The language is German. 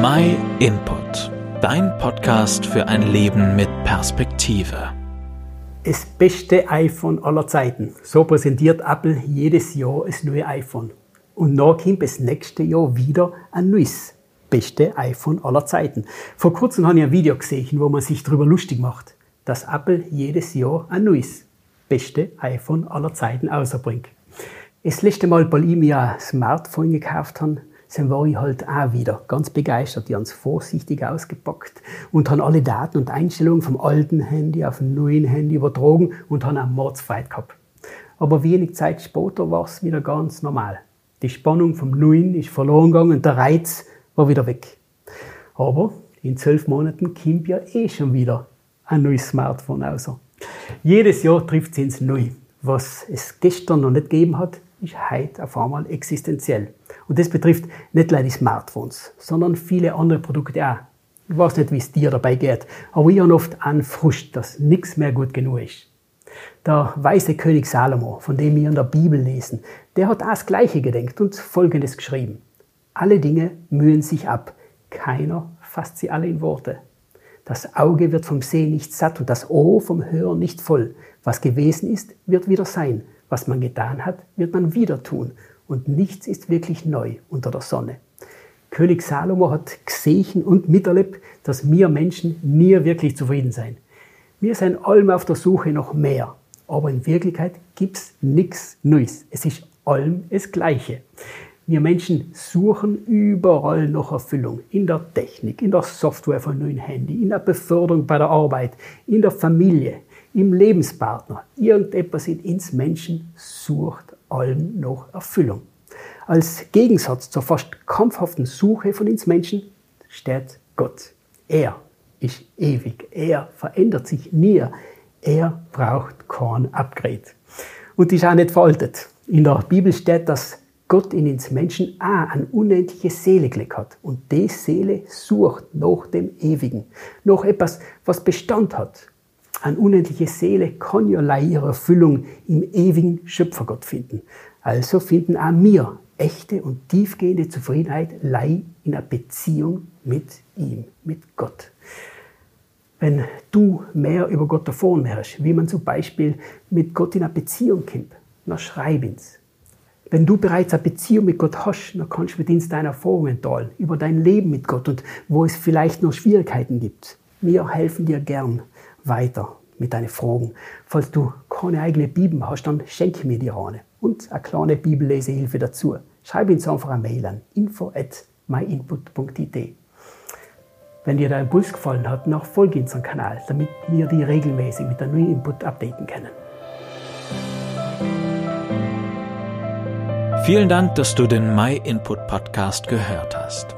My Input, dein Podcast für ein Leben mit Perspektive. Das beste iPhone aller Zeiten. So präsentiert Apple jedes Jahr das neue iPhone. Und noch kommt das nächste Jahr wieder ein neues beste iPhone aller Zeiten. Vor kurzem habe ich ein Video gesehen, wo man sich darüber lustig macht, dass Apple jedes Jahr ein neues beste iPhone aller Zeiten außerbringt. Das letzte Mal, weil ich mir ein Smartphone gekauft habe, dann war ich halt auch wieder ganz begeistert. Die haben es vorsichtig ausgepackt und haben alle Daten und Einstellungen vom alten Handy auf ein neuen Handy übertragen und haben einen Mordsfight gehabt. Aber wenig Zeit später war es wieder ganz normal. Die Spannung vom neuen ist verloren gegangen und der Reiz war wieder weg. Aber in zwölf Monaten kommt ja eh schon wieder ein neues Smartphone raus. Jedes Jahr trifft es ins Neue. Was es gestern noch nicht gegeben hat, ist heute auf einmal existenziell. Und das betrifft nicht nur die Smartphones, sondern viele andere Produkte auch. Ich weiß nicht, wie es dir dabei geht, aber ich habe oft einen Frust, dass nichts mehr gut genug ist. Der weise König Salomo, von dem wir in der Bibel lesen, der hat auch das Gleiche gedenkt und Folgendes geschrieben. Alle Dinge mühen sich ab, keiner fasst sie alle in Worte. Das Auge wird vom Sehen nicht satt und das Ohr vom Hören nicht voll. Was gewesen ist, wird wieder sein. Was man getan hat, wird man wieder tun. Und nichts ist wirklich neu unter der Sonne. König Salomo hat gesehen und miterlebt, dass wir Menschen nie wirklich zufrieden sein. Wir sind allem auf der Suche nach mehr. Aber in Wirklichkeit gibt's nichts Neues. Es ist allem das Gleiche. Wir Menschen suchen überall nach Erfüllung. In der Technik, in der Software von neuen Handy, in der Beförderung bei der Arbeit, in der Familie, im Lebenspartner. Irgendetwas in uns Menschen sucht allem nach Erfüllung. Als Gegensatz zur fast kampfhaften Suche von uns Menschen steht Gott. Er ist ewig. Er verändert sich nie. Er braucht kein Upgrade. Und ist auch nicht veraltet. In der Bibel steht, dass Gott in uns Menschen auch eine unendliche Seele gelegt hat. Und die Seele sucht nach dem Ewigen. Nach etwas, was Bestand hat. Eine unendliche Seele kann ja ihre Erfüllung im ewigen Schöpfergott finden. Also finden auch wir echte und tiefgehende Zufriedenheit lei in einer Beziehung mit ihm, mit Gott. Wenn du mehr über Gott erfahren möchtest, wie man zum Beispiel mit Gott in einer Beziehung kommt, dann schreib ins. Wenn du bereits eine Beziehung mit Gott hast, dann kannst du mit uns deine Erfahrungen teilen über dein Leben mit Gott und wo es vielleicht noch Schwierigkeiten gibt. Wir helfen dir gern weiter mit deinen Fragen. Falls du keine eigene Bibel hast, dann schenke mir die eine und eine kleine Bibellesehilfe dazu. Schreib uns einfach eine Mail an info at myinput.it. Wenn dir der Impuls gefallen hat, dann folge unseren Kanal, damit wir die regelmäßig mit einem neuen Input updaten können. Vielen Dank, dass du den My Input Podcast gehört hast.